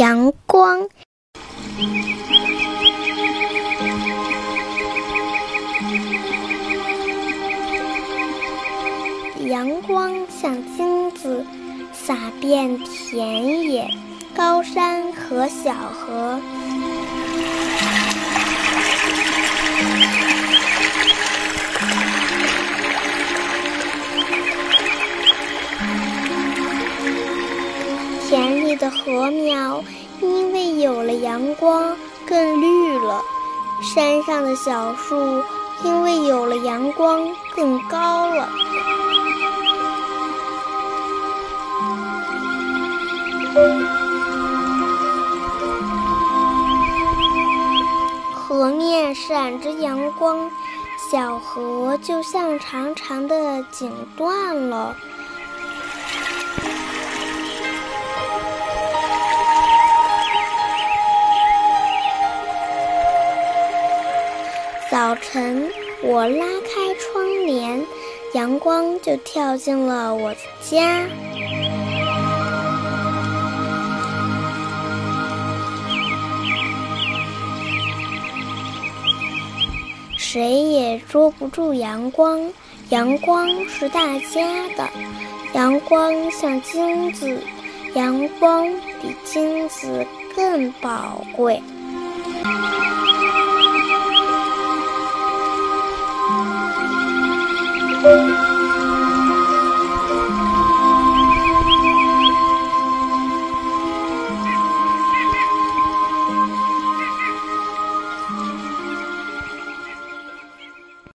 阳光。阳光像金子，洒遍田野、高山和小河。田的禾苗因为有了阳光更绿了，山上的小树因为有了阳光更高了。河面闪着阳光，小河就像长长的锦缎了。早晨，我拉开窗帘，阳光就跳进了我的家。谁也捉不住阳光，阳光是大家的。阳光像金子，阳光比金子更宝贵。